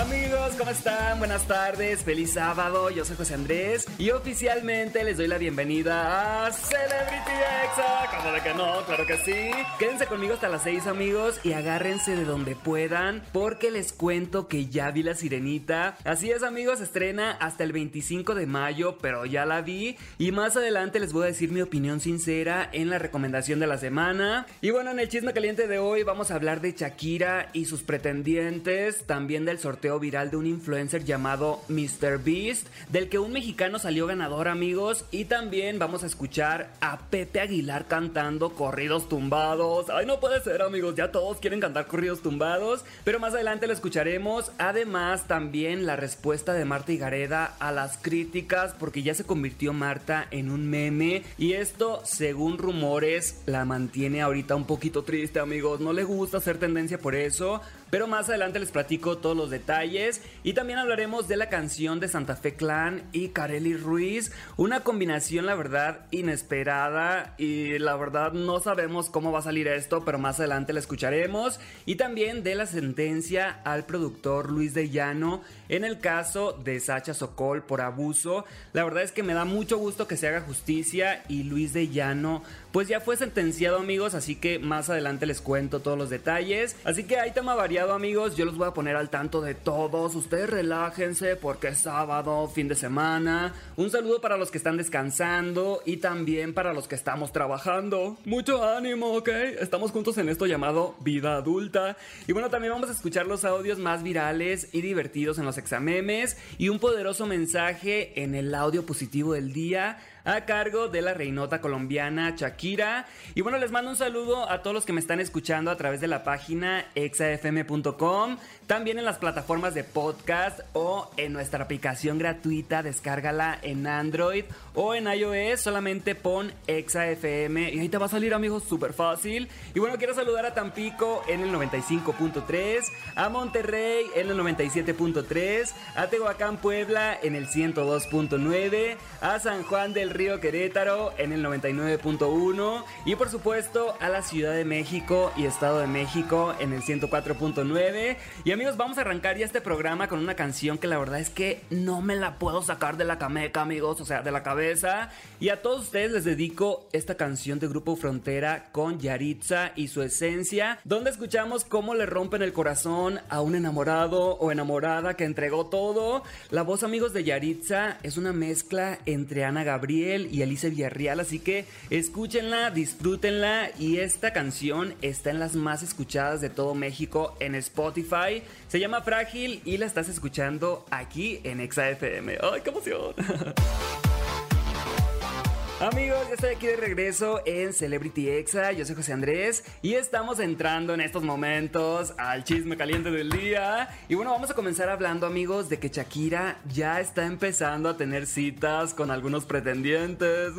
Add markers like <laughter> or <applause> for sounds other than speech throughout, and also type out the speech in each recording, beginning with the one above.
Amigos, ¿cómo están? Buenas tardes, feliz sábado, yo soy José Andrés y oficialmente les doy la bienvenida a Celebrity Exa. ¿Cómo de que no? Claro que sí. Quédense conmigo hasta las 6 amigos y agárrense de donde puedan porque les cuento que ya vi la sirenita. Así es amigos, estrena hasta el 25 de mayo, pero ya la vi y más adelante les voy a decir mi opinión sincera en la recomendación de la semana. Y bueno, en el chisme caliente de hoy vamos a hablar de Shakira y sus pretendientes, también del sorteo viral de un influencer llamado Mr. Beast, del que un mexicano salió ganador, amigos. Y también vamos a escuchar a Pepe Aguilar cantando corridos tumbados. Ay, no puede ser, amigos, ya todos quieren cantar corridos tumbados. Pero más adelante lo escucharemos. Además, también la respuesta de Marta y Gareda a las críticas, porque ya se convirtió Marta en un meme. Y esto, según rumores, la mantiene ahorita un poquito triste, amigos. No le gusta hacer tendencia por eso. Pero más adelante les platico todos los detalles y también hablaremos de la canción de Santa Fe Clan y Kareli Ruiz, una combinación la verdad inesperada. Y la verdad no sabemos cómo va a salir esto, pero más adelante la escucharemos. Y también de la sentencia al productor Luis de Llano en el caso de Sacha Sokol por abuso. La verdad es que me da mucho gusto que se haga justicia y Luis de Llano pues ya fue sentenciado amigos, así que más adelante les cuento todos los detalles. Así que hay tema variado amigos, yo los voy a poner al tanto de todos. Ustedes relájense porque es sábado, fin de semana. Un saludo para los que están descansando y también para los que estamos trabajando. Mucho ánimo, ¿ok? Estamos juntos en esto llamado vida adulta. Y bueno, también vamos a escuchar los audios más virales y divertidos en los examemes y un poderoso mensaje en el audio positivo del día a cargo de la reinota colombiana Shakira. Y bueno, les mando un saludo a todos los que me están escuchando a través de la página exafm.com, también en las plataformas de podcast o en nuestra aplicación gratuita, descárgala en Android o en iOS, solamente pon exafm y ahí te va a salir amigos súper fácil. Y bueno, quiero saludar a Tampico en el 95.3, a Monterrey en el 97.3, a Tehuacán Puebla en el 102.9, a San Juan del Río Querétaro en el 99.1 y por supuesto a la Ciudad de México y Estado de México en el 104.9. Y amigos, vamos a arrancar ya este programa con una canción que la verdad es que no me la puedo sacar de la cameca, amigos, o sea, de la cabeza. Y a todos ustedes les dedico esta canción de Grupo Frontera con Yaritza y su esencia, donde escuchamos cómo le rompen el corazón a un enamorado o enamorada que entregó todo. La voz, amigos, de Yaritza es una mezcla entre Ana Gabriel y Alice Villarreal, así que escúchenla, disfrútenla y esta canción está en las más escuchadas de todo México en Spotify. Se llama Frágil y la estás escuchando aquí en ExaFM. ¡Ay, qué emoción! <laughs> Amigos, ya estoy aquí de regreso en Celebrity Exa. Yo soy José Andrés y estamos entrando en estos momentos al chisme caliente del día. Y bueno, vamos a comenzar hablando, amigos, de que Shakira ya está empezando a tener citas con algunos pretendientes.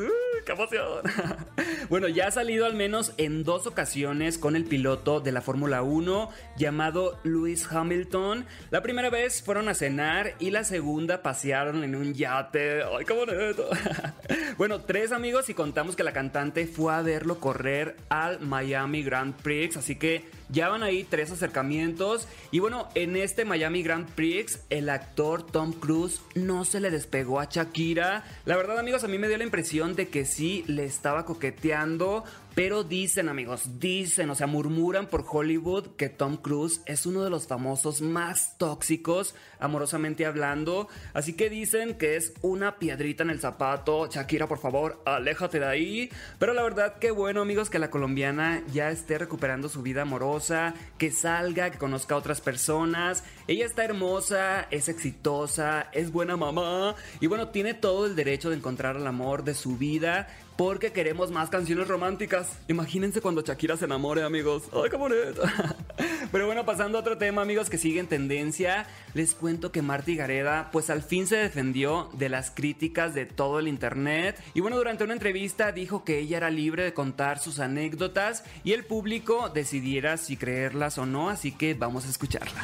¡Qué <laughs> bueno, ya ha salido al menos en dos ocasiones con el piloto de la Fórmula 1 llamado Lewis Hamilton. La primera vez fueron a cenar y la segunda pasearon en un yate. ¡Ay, qué bonito! <laughs> bueno, tres amigos y contamos que la cantante fue a verlo correr al Miami Grand Prix, así que ya van ahí tres acercamientos. Y bueno, en este Miami Grand Prix, el actor Tom Cruise no se le despegó a Shakira. La verdad, amigos, a mí me dio la impresión de que sí le estaba coqueteando. Pero dicen, amigos, dicen, o sea, murmuran por Hollywood que Tom Cruise es uno de los famosos más tóxicos, amorosamente hablando. Así que dicen que es una piedrita en el zapato. Shakira, por favor, aléjate de ahí. Pero la verdad, qué bueno, amigos, que la colombiana ya esté recuperando su vida amorosa, que salga, que conozca a otras personas. Ella está hermosa, es exitosa, es buena mamá. Y bueno, tiene todo el derecho de encontrar el amor de su vida porque queremos más canciones románticas. Imagínense cuando Shakira se enamore, amigos. ¡Ay, qué bonito! <laughs> Pero bueno, pasando a otro tema, amigos, que sigue en tendencia, les cuento que Marty Gareda, pues al fin se defendió de las críticas de todo el internet. Y bueno, durante una entrevista dijo que ella era libre de contar sus anécdotas y el público decidiera si creerlas o no, así que vamos a escucharla.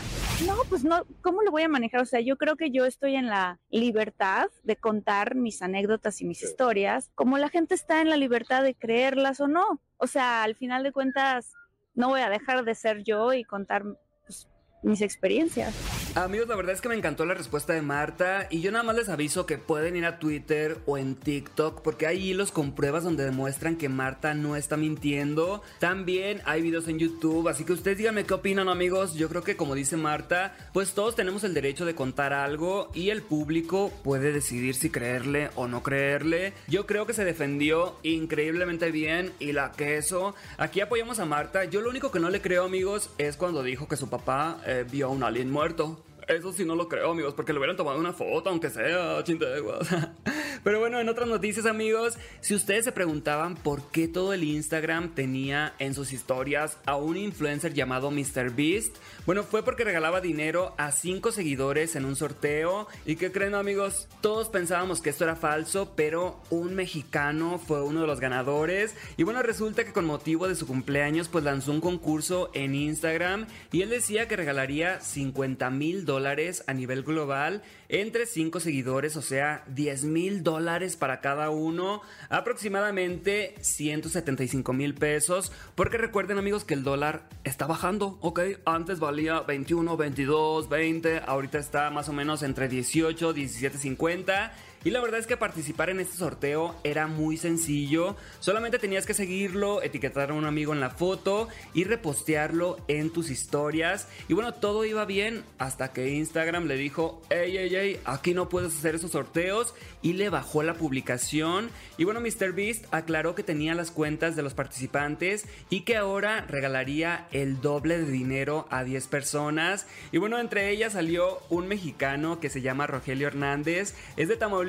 Pues no, ¿cómo lo voy a manejar? O sea, yo creo que yo estoy en la libertad de contar mis anécdotas y mis historias, como la gente está en la libertad de creerlas o no. O sea, al final de cuentas, no voy a dejar de ser yo y contar pues, mis experiencias. Amigos, la verdad es que me encantó la respuesta de Marta y yo nada más les aviso que pueden ir a Twitter o en TikTok porque hay hilos con pruebas donde demuestran que Marta no está mintiendo. También hay videos en YouTube, así que ustedes díganme qué opinan amigos. Yo creo que como dice Marta, pues todos tenemos el derecho de contar algo y el público puede decidir si creerle o no creerle. Yo creo que se defendió increíblemente bien y la queso. Aquí apoyamos a Marta. Yo lo único que no le creo amigos es cuando dijo que su papá eh, vio a un alien muerto. Eso sí no lo creo, amigos, porque le hubieran tomado una foto, aunque sea chinteguas. <laughs> Pero bueno, en otras noticias, amigos, si ustedes se preguntaban por qué todo el Instagram tenía en sus historias a un influencer llamado MrBeast, bueno, fue porque regalaba dinero a 5 seguidores en un sorteo. ¿Y qué creen, amigos? Todos pensábamos que esto era falso, pero un mexicano fue uno de los ganadores. Y bueno, resulta que con motivo de su cumpleaños, pues lanzó un concurso en Instagram y él decía que regalaría 50 mil dólares a nivel global entre 5 seguidores, o sea, 10 mil dólares para cada uno, aproximadamente 175 mil pesos, porque recuerden amigos que el dólar está bajando, ¿ok? Antes valía 21, 22, 20, ahorita está más o menos entre 18, 17, 50. Y la verdad es que participar en este sorteo era muy sencillo. Solamente tenías que seguirlo, etiquetar a un amigo en la foto y repostearlo en tus historias. Y bueno, todo iba bien hasta que Instagram le dijo, hey, hey, hey, aquí no puedes hacer esos sorteos. Y le bajó la publicación. Y bueno, MrBeast aclaró que tenía las cuentas de los participantes y que ahora regalaría el doble de dinero a 10 personas. Y bueno, entre ellas salió un mexicano que se llama Rogelio Hernández. Es de Tamaulipas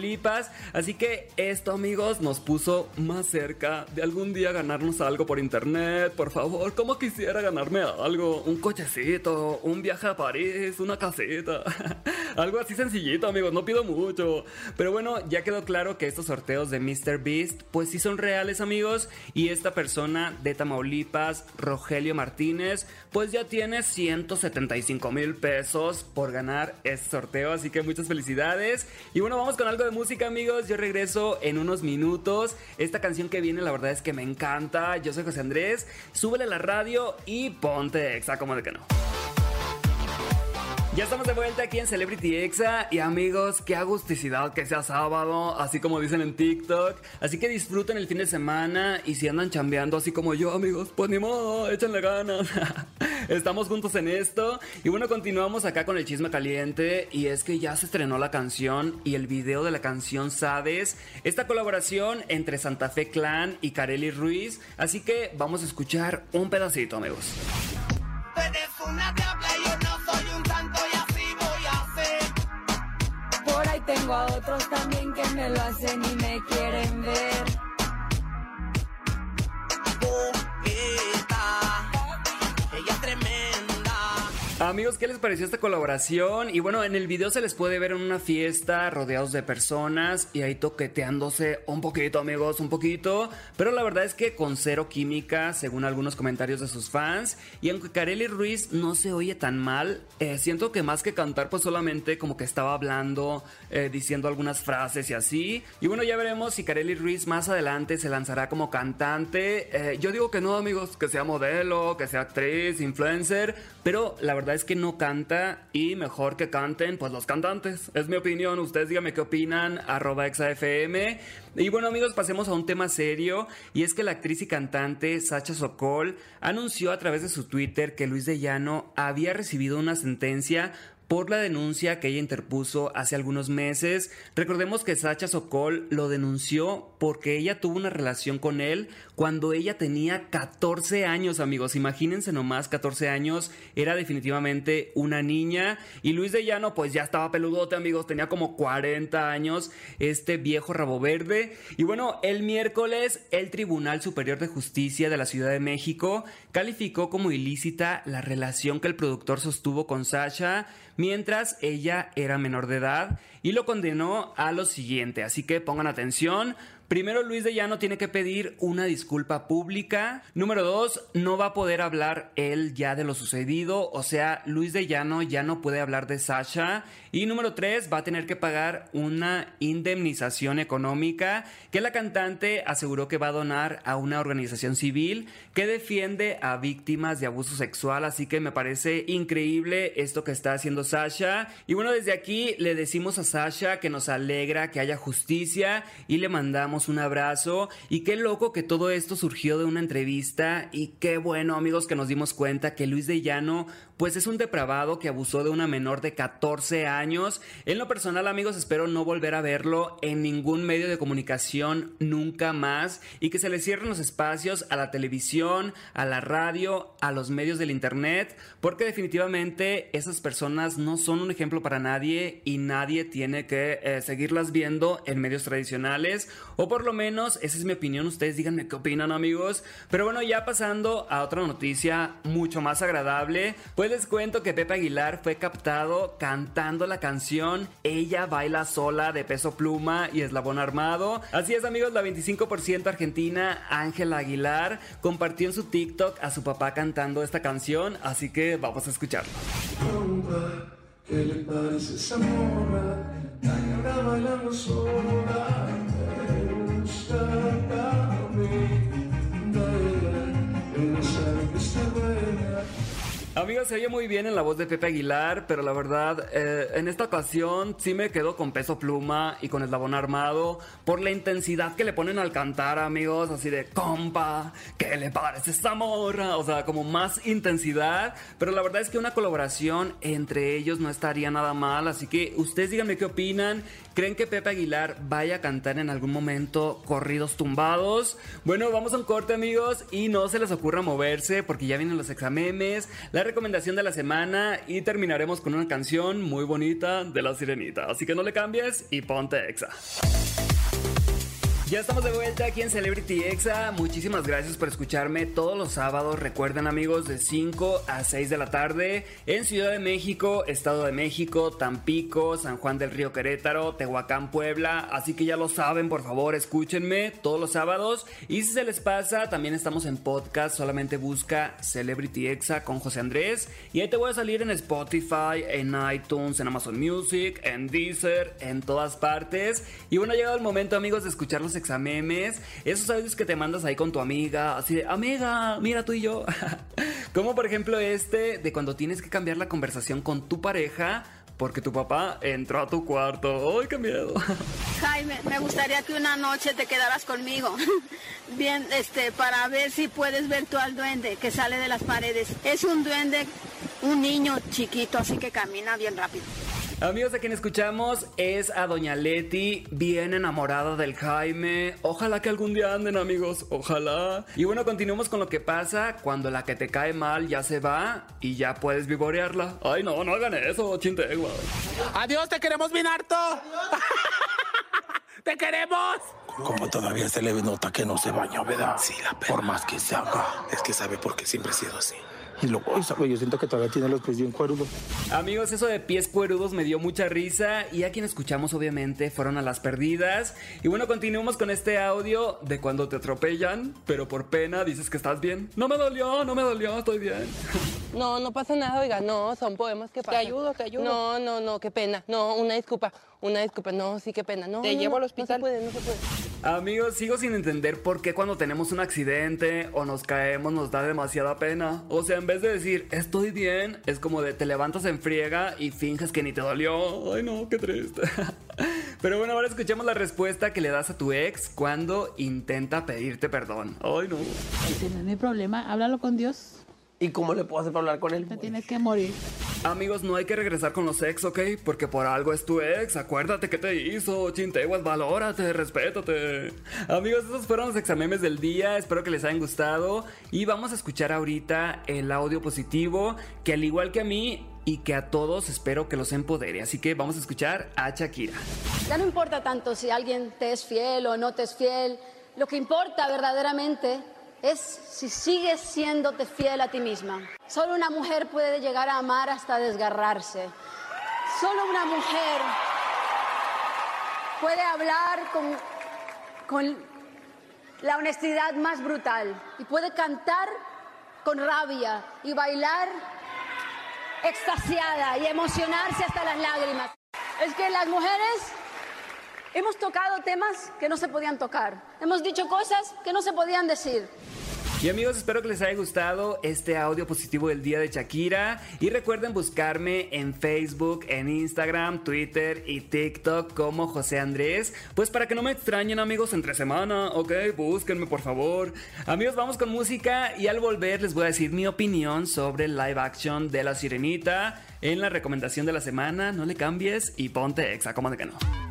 Así que esto, amigos, nos puso más cerca de algún día ganarnos algo por internet. Por favor, como quisiera ganarme algo. Un cochecito, un viaje a París, una caseta. <laughs> algo así sencillito, amigos. No pido mucho. Pero bueno, ya quedó claro que estos sorteos de Mr. Beast, pues sí son reales, amigos. Y esta persona de Tamaulipas, Rogelio Martínez, pues ya tiene 175 mil pesos por ganar este sorteo. Así que muchas felicidades. Y bueno, vamos con algo de música, amigos. Yo regreso en unos minutos. Esta canción que viene, la verdad es que me encanta. Yo soy José Andrés. Súbele a la radio y ponte exa, como de que no. Ya estamos de vuelta aquí en Celebrity Exa y amigos, qué agusticidad que sea sábado, así como dicen en TikTok. Así que disfruten el fin de semana y si andan chambeando así como yo, amigos, pues ni modo, échenle ganas. <laughs> Estamos juntos en esto y bueno, continuamos acá con el chisme caliente y es que ya se estrenó la canción y el video de la canción Sabes, esta colaboración entre Santa Fe Clan y Kareli Ruiz, así que vamos a escuchar un pedacito, amigos. una a otros también que me lo hacen y me quieren ver. Amigos, ¿qué les pareció esta colaboración? Y bueno, en el video se les puede ver en una fiesta rodeados de personas y ahí toqueteándose un poquito, amigos, un poquito. Pero la verdad es que con cero química, según algunos comentarios de sus fans. Y aunque Kareli Ruiz no se oye tan mal, eh, siento que más que cantar, pues solamente como que estaba hablando, eh, diciendo algunas frases y así. Y bueno, ya veremos si Kareli Ruiz más adelante se lanzará como cantante. Eh, yo digo que no, amigos, que sea modelo, que sea actriz, influencer. Pero la es que no canta y mejor que canten pues los cantantes. Es mi opinión, ustedes díganme qué opinan, arroba exafm. Y bueno amigos, pasemos a un tema serio y es que la actriz y cantante Sacha Sokol anunció a través de su Twitter que Luis de Llano había recibido una sentencia por la denuncia que ella interpuso hace algunos meses. Recordemos que Sacha Sokol lo denunció porque ella tuvo una relación con él cuando ella tenía 14 años, amigos. Imagínense nomás, 14 años, era definitivamente una niña. Y Luis de Llano, pues ya estaba peludote, amigos, tenía como 40 años, este viejo rabo verde. Y bueno, el miércoles, el Tribunal Superior de Justicia de la Ciudad de México calificó como ilícita la relación que el productor sostuvo con Sasha mientras ella era menor de edad y lo condenó a lo siguiente. Así que pongan atención. Primero, Luis de Llano tiene que pedir una disculpa pública. Número dos, no va a poder hablar él ya de lo sucedido. O sea, Luis de Llano ya no puede hablar de Sasha. Y número tres, va a tener que pagar una indemnización económica que la cantante aseguró que va a donar a una organización civil que defiende a víctimas de abuso sexual. Así que me parece increíble esto que está haciendo Sasha. Y bueno, desde aquí le decimos a Sasha que nos alegra que haya justicia y le mandamos un abrazo. Y qué loco que todo esto surgió de una entrevista. Y qué bueno, amigos, que nos dimos cuenta que Luis de Llano, pues es un depravado que abusó de una menor de 14 años. En lo personal, amigos, espero no volver a verlo en ningún medio de comunicación nunca más. Y que se le cierren los espacios a la televisión, a la radio, a los medios del internet. Porque definitivamente esas personas no son un ejemplo para nadie y nadie tiene que eh, seguirlas viendo en medios tradicionales o por lo menos esa es mi opinión, ustedes díganme qué opinan amigos. Pero bueno, ya pasando a otra noticia mucho más agradable, pues les cuento que Pepe Aguilar fue captado cantando la canción Ella baila sola de Peso Pluma y Eslabón Armado. Así es amigos, la 25% argentina Ángela Aguilar compartió en su TikTok a su papá cantando esta canción, así que vamos a escucharlo. Amigos, se oye muy bien en la voz de Pepe Aguilar, pero la verdad, eh, en esta ocasión sí me quedo con peso pluma y con eslabón armado por la intensidad que le ponen al cantar, amigos, así de compa, ¿qué le parece esa? O sea, como más intensidad, pero la verdad es que una colaboración entre ellos no estaría nada mal, así que ustedes díganme qué opinan ¿Creen que Pepe Aguilar vaya a cantar en algún momento corridos tumbados? Bueno, vamos a un corte amigos y no se les ocurra moverse porque ya vienen los examemes, recomendación de la semana y terminaremos con una canción muy bonita de la sirenita. Así que no le cambies y ponte exa. Ya estamos de vuelta aquí en Celebrity Exa. Muchísimas gracias por escucharme todos los sábados. Recuerden amigos de 5 a 6 de la tarde en Ciudad de México, Estado de México, Tampico, San Juan del Río Querétaro, Tehuacán, Puebla. Así que ya lo saben, por favor, escúchenme todos los sábados. Y si se les pasa, también estamos en podcast. Solamente busca Celebrity Exa con José Andrés. Y ahí te voy a salir en Spotify, en iTunes, en Amazon Music, en Deezer, en todas partes. Y bueno, ha llegado el momento amigos de escuchar los examemes, esos audios que te mandas ahí con tu amiga, así de, amiga, mira tú y yo. <laughs> Como por ejemplo este de cuando tienes que cambiar la conversación con tu pareja porque tu papá entró a tu cuarto. ¡Ay, qué miedo! <laughs> Jaime, me gustaría que una noche te quedaras conmigo. <laughs> Bien, este, para ver si puedes ver tú al duende que sale de las paredes. Es un duende, un niño chiquito, así que camina bien rápido. Amigos, a quien escuchamos es a Doña Leti, bien enamorada del Jaime. Ojalá que algún día anden, amigos. Ojalá. Y bueno, continuamos con lo que pasa cuando la que te cae mal ya se va y ya puedes vivorearla. Ay, no, no hagan eso, chintegua. Adiós, te queremos bien harto. <laughs> ¡Te queremos! Como todavía se le nota que no se baña, ¿verdad? Sí, la Por más que se haga. Es que sabe por qué siempre ha sido así. Y luego, yo siento que todavía tiene los pies bien cuerudos. Amigos, eso de pies cuerudos me dio mucha risa y a quien escuchamos obviamente fueron a las perdidas. Y bueno, continuamos con este audio de cuando te atropellan, pero por pena dices que estás bien. No me dolió, no me dolió, estoy bien. <laughs> No, no pasa nada, oiga, no, son poemas que pasan. Te ayudo, te ayudo. No, no, no, qué pena. No, una disculpa, una disculpa. No, sí, qué pena. No, Te llevo al hospital. No se puede, no se puede. Amigos, sigo sin entender por qué cuando tenemos un accidente o nos caemos nos da demasiada pena. O sea, en vez de decir estoy bien, es como de te levantas en friega y finges que ni te dolió. Ay, no, qué triste. <laughs> Pero bueno, ahora escuchemos la respuesta que le das a tu ex cuando intenta pedirte perdón. Ay, no. Ese no es mi problema, háblalo con Dios. ¿Y cómo le puedo hacer para hablar con él? Te tienes que morir. Amigos, no hay que regresar con los ex, ¿ok? Porque por algo es tu ex. Acuérdate qué te hizo. Chinteguas, valórate, respétate. Amigos, esos fueron los examemes del día. Espero que les hayan gustado. Y vamos a escuchar ahorita el audio positivo. Que al igual que a mí y que a todos espero que los empodere. Así que vamos a escuchar a Shakira. Ya no importa tanto si alguien te es fiel o no te es fiel. Lo que importa verdaderamente es si sigues siéndote fiel a ti misma. Solo una mujer puede llegar a amar hasta desgarrarse. Solo una mujer puede hablar con, con la honestidad más brutal y puede cantar con rabia y bailar extasiada y emocionarse hasta las lágrimas. Es que las mujeres hemos tocado temas que no se podían tocar. Hemos dicho cosas que no se podían decir. Y amigos, espero que les haya gustado este audio positivo del día de Shakira. Y recuerden buscarme en Facebook, en Instagram, Twitter y TikTok como José Andrés. Pues para que no me extrañen amigos entre semana, ok, búsquenme por favor. Amigos, vamos con música y al volver les voy a decir mi opinión sobre el live action de La Sirenita. En la recomendación de la semana, no le cambies y ponte exa, como de que no.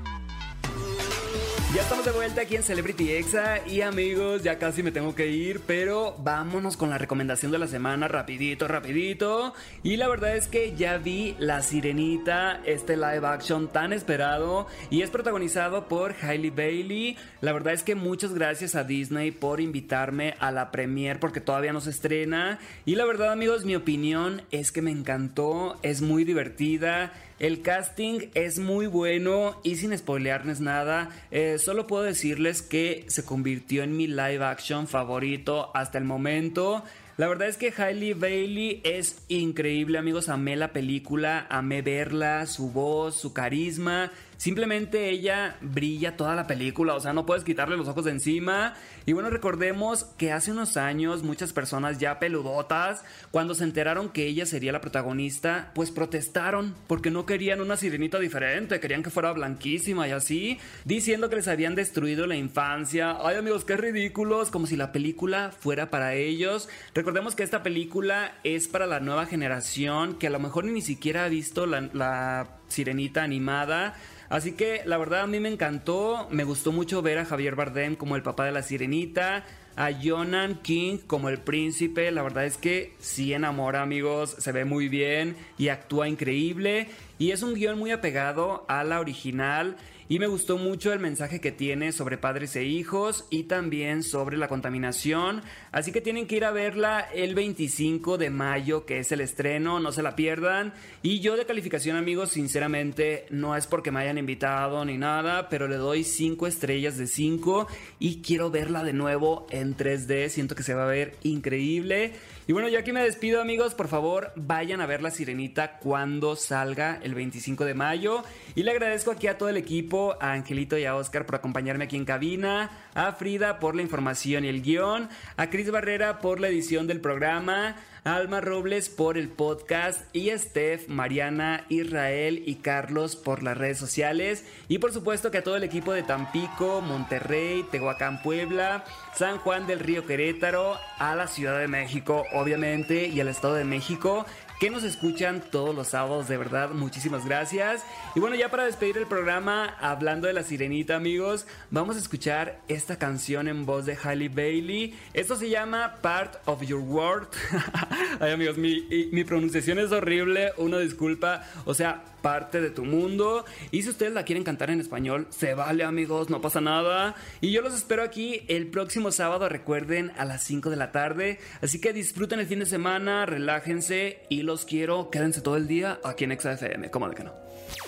Estamos de vuelta aquí en Celebrity Exa y amigos, ya casi me tengo que ir, pero vámonos con la recomendación de la semana rapidito, rapidito. Y la verdad es que ya vi La Sirenita, este live action tan esperado y es protagonizado por Hailey Bailey. La verdad es que muchas gracias a Disney por invitarme a la premiere porque todavía no se estrena. Y la verdad amigos, mi opinión es que me encantó, es muy divertida. El casting es muy bueno y sin spoilearles nada, eh, solo puedo decirles que se convirtió en mi live action favorito hasta el momento. La verdad es que Hailey Bailey es increíble, amigos. Amé la película, amé verla, su voz, su carisma. Simplemente ella brilla toda la película, o sea, no puedes quitarle los ojos de encima. Y bueno, recordemos que hace unos años muchas personas ya peludotas, cuando se enteraron que ella sería la protagonista, pues protestaron porque no querían una sirenita diferente, querían que fuera blanquísima y así, diciendo que les habían destruido la infancia. Ay amigos, qué ridículos, como si la película fuera para ellos. Recordemos que esta película es para la nueva generación que a lo mejor ni siquiera ha visto la, la sirenita animada. Así que la verdad a mí me encantó, me gustó mucho ver a Javier Bardem como el papá de la sirenita, a Jonan King como el príncipe, la verdad es que sí enamora amigos, se ve muy bien y actúa increíble. Y es un guion muy apegado a la original y me gustó mucho el mensaje que tiene sobre padres e hijos y también sobre la contaminación. Así que tienen que ir a verla el 25 de mayo, que es el estreno, no se la pierdan. Y yo de calificación amigos, sinceramente, no es porque me hayan invitado ni nada, pero le doy 5 estrellas de 5 y quiero verla de nuevo en 3D. Siento que se va a ver increíble. Y bueno, yo aquí me despido amigos, por favor vayan a ver La Sirenita cuando salga el 25 de mayo. Y le agradezco aquí a todo el equipo, a Angelito y a Oscar por acompañarme aquí en cabina, a Frida por la información y el guion, a Cris Barrera por la edición del programa, a Alma Robles por el podcast y a Steph, Mariana, Israel y Carlos por las redes sociales. Y por supuesto que a todo el equipo de Tampico, Monterrey, Tehuacán, Puebla, San Juan del Río Querétaro, a la Ciudad de México, obviamente, y al Estado de México que nos escuchan todos los sábados, de verdad, muchísimas gracias. Y bueno, ya para despedir el programa, hablando de la sirenita, amigos, vamos a escuchar esta canción en voz de Hailey Bailey. Esto se llama Part of Your World. <laughs> Ay, amigos, mi, mi pronunciación es horrible, una disculpa. O sea, parte de tu mundo. Y si ustedes la quieren cantar en español, se vale amigos, no pasa nada. Y yo los espero aquí el próximo sábado, recuerden, a las 5 de la tarde. Así que disfruten el fin de semana, relájense y los quiero, quédense todo el día aquí en Exa FM, como de que no.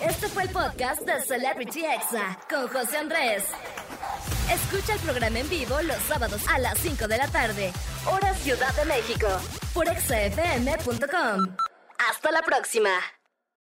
Este fue el podcast de Celebrity Exa con José Andrés. Escucha el programa en vivo los sábados a las 5 de la tarde, hora Ciudad de México, por exafm.com. Hasta la próxima.